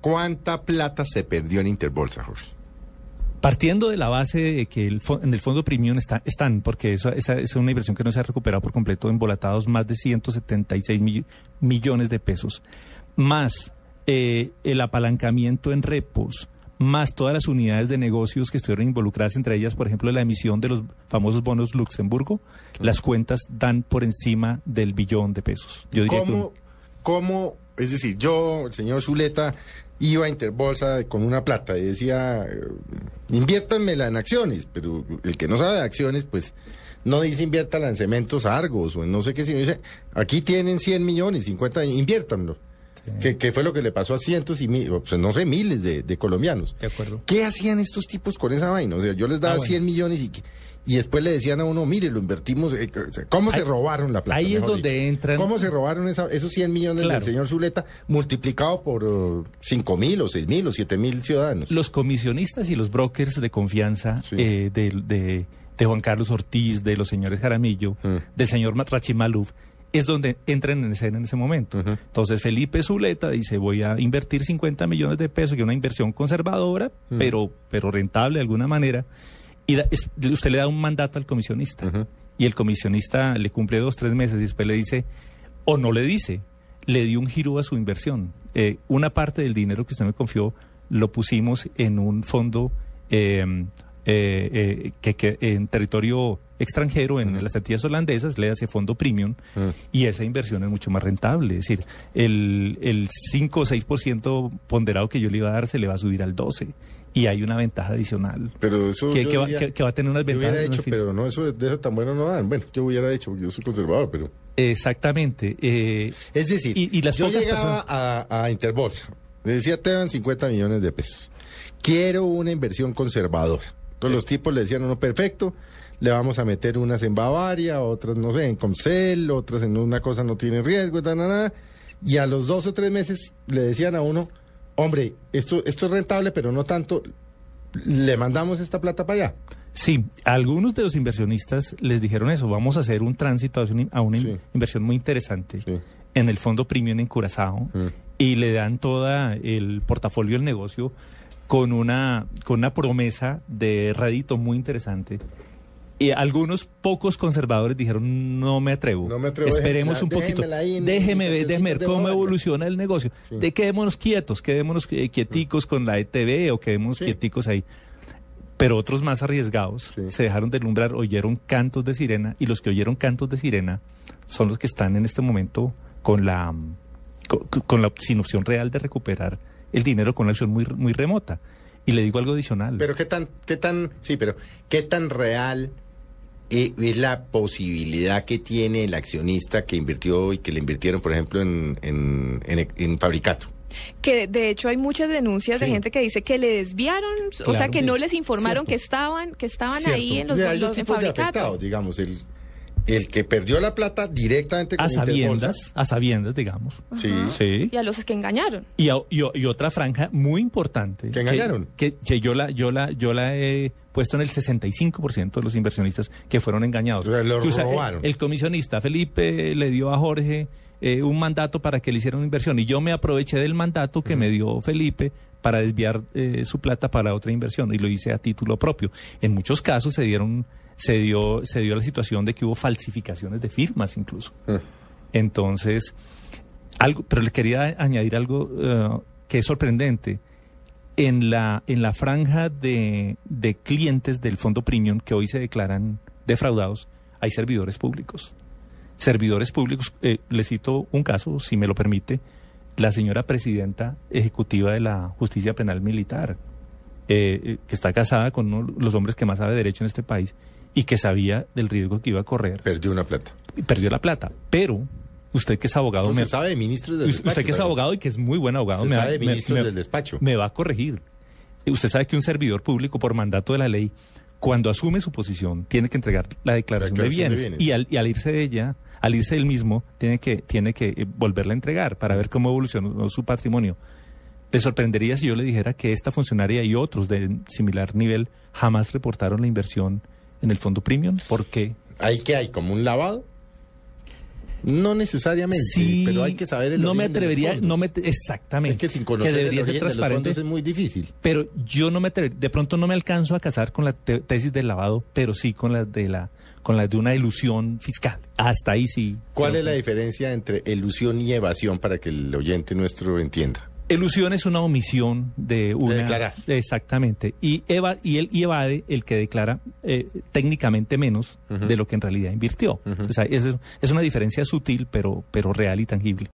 ¿Cuánta plata se perdió en Interbolsa, Jorge? Partiendo de la base de que el en el fondo premium está, están, porque esa, esa es una inversión que no se ha recuperado por completo, embolatados más de 176 mill- millones de pesos, más eh, el apalancamiento en repos, más todas las unidades de negocios que estuvieron involucradas, entre ellas, por ejemplo, la emisión de los famosos bonos Luxemburgo, las cuentas dan por encima del billón de pesos. Yo diría que un- ¿Cómo, cómo, es decir, yo, el señor Zuleta, iba a Interbolsa con una plata y decía, eh, inviértanmela en acciones, pero el que no sabe de acciones, pues no dice inviértala en cementos Argos o en no sé qué, sino dice, aquí tienen 100 millones, 50, inviértanlo. Que, que fue lo que le pasó a cientos y mil, pues, no sé, miles de, de colombianos. De acuerdo. ¿Qué hacían estos tipos con esa vaina? O sea, yo les daba Ah, bueno. 100 millones y, y después le decían a uno, mire, lo invertimos. eh, ¿Cómo se robaron la plata? ahí es donde dicho? entran- ¿Cómo se robaron esa- esos 100 millones Claro. del señor Zuleta multiplicado por 5 mil o 6 mil o 7 mil ciudadanos? Los comisionistas y los brokers de confianza Sí. eh, de, de- de Juan Carlos Ortiz, de los señores Jaramillo, Mm. del señor Rachid Maluf, es donde entran en escena en ese momento. Entonces Felipe Zuleta dice, voy a invertir 50 millones de pesos, que es una inversión conservadora, pero, pero rentable de alguna manera, y da- es- usted le da un mandato al comisionista, y el comisionista le cumple dos, tres meses, y después le dice, o no le dice, le dio un giro a su inversión. Eh, una parte del dinero que usted me confió lo pusimos en un fondo eh, eh, eh, que, que en territorio extranjero, en las Antillas holandesas, le hace fondo premium, Mm. y esa inversión es mucho más rentable. Es decir, el, el 5 o 6% ponderado que yo le iba a dar se le va a subir al 12%, y hay una ventaja adicional. Pero eso. Que, yo que va, diría- que- que va a tener unas yo ventajas. hubiera unos dicho, pero no, eso de eso tan bueno no dan. Bueno, yo hubiera dicho, porque yo soy conservador, pero. Exactamente. eh, Es decir, Y- y las yo llegaba a, a Interbolsa, le decía, te dan 50 millones de pesos. Quiero una inversión conservadora. Entonces los tipos le decían, no, perfecto, le vamos a meter unas en Bavaria, otras, no sé, en Comcel, otras en una cosa no tiene riesgo, ta, na, na. y a los dos o tres meses le decían a uno, hombre, esto, esto es rentable, pero no tanto, le mandamos esta plata para allá. Sí, algunos de los inversionistas les dijeron eso, vamos a hacer un tránsito a una, Sí. inversión muy interesante Sí. en el fondo premium en Curazao Mm. y le dan toda el portafolio del negocio con una, con una promesa de rédito muy interesante. Y algunos pocos conservadores dijeron, no me atrevo. No me atrevo, Esperemos un poquito. ahí Déjeme ver, déjeme ver cómo Bavaria". evoluciona el negocio. Sí. De quedémonos quietos, quedémonos eh, quieticos con la ETV o quedémonos Sí. quieticos ahí. Pero otros más arriesgados se dejaron deslumbrar, oyeron cantos de sirena y los que oyeron cantos de sirena son los que están en este momento con la, con, con la sin opción real de recuperar el dinero con una acción muy, muy remota. Y le digo algo adicional. Pero qué tan, qué tan, sí, pero qué tan real eh, es la posibilidad que tiene el accionista que invirtió y que le invirtieron, por ejemplo, en, en, en, en Fabricato. Que de hecho hay muchas denuncias Sí. de gente que dice que le desviaron, o sea Claro. que no les informaron Cierto. que estaban, que estaban Cierto. ahí en O los, sea, hay los- en tipos de afectados, digamos, el, el que perdió la plata directamente con a sabiendas, Interbolsa. a sabiendas, digamos. Sí. Sí. Y a los que engañaron. Y, a- y otra franja muy importante. ¿Que engañaron? Que, que yo, la, yo, la, yo la he puesto en el 65% de los inversionistas que fueron engañados. O sea, los robaron. El comisionista Felipe le dio a Jorge eh, un mandato para que le hiciera una inversión y yo me aproveché del mandato que me dio Felipe para desviar eh, su plata para otra inversión y lo hice a título propio. En muchos casos se dieron se dio se dio la situación de que hubo falsificaciones de firmas incluso. Mm. Entonces, algo, pero le quería añadir algo eh, que es sorprendente. En la, en la franja de, de clientes del fondo premium que hoy se declaran defraudados, hay servidores públicos. Servidores públicos, eh, le cito un caso, si me lo permite, la señora presidenta ejecutiva de la justicia penal militar, eh, eh, que está casada con uno de los hombres que más sabe derecho en este país y que sabía del riesgo que iba a correr Perdió una plata. perdió la plata. Pero usted que es abogado, No me, se sabe de ministros del usted despacho. que es abogado y que es muy buen abogado, Se me, va- sabe de me- ministros me- del despacho. me va a corregir. Eh, Usted sabe que un servidor público, por mandato de la ley, cuando asume su posición, tiene que entregar la declaración, de, declaración de bienes, bienes. Y, al, y al irse de ella, al irse del mismo, tiene que, tiene que eh, volverla a entregar para ver cómo evolucionó su patrimonio. Le sorprendería si yo le dijera que esta funcionaria y otros de similar nivel jamás reportaron la inversión en el fondo premium. ¿Por qué? ¿Hay que hay? ¿Como un lavado? No necesariamente, Sí, pero hay que saber el no me origen de los atrevería, no me exactamente. Es que sin conocer debería el ser origen de los transparente. fondos es muy difícil. Pero yo no me atrever- de pronto no me alcanzo a casar con la te- tesis del lavado, pero sí con las de la con las de una ilusión fiscal. Hasta ahí sí. ¿Cuál es la diferencia entre ilusión y evasión para que el oyente nuestro entienda? Ilusión es una omisión de una declarar. exactamente y eva y él y evade el que declara eh, técnicamente menos de lo que en realidad invirtió. Entonces, ahí es, es una diferencia sutil pero pero real y tangible.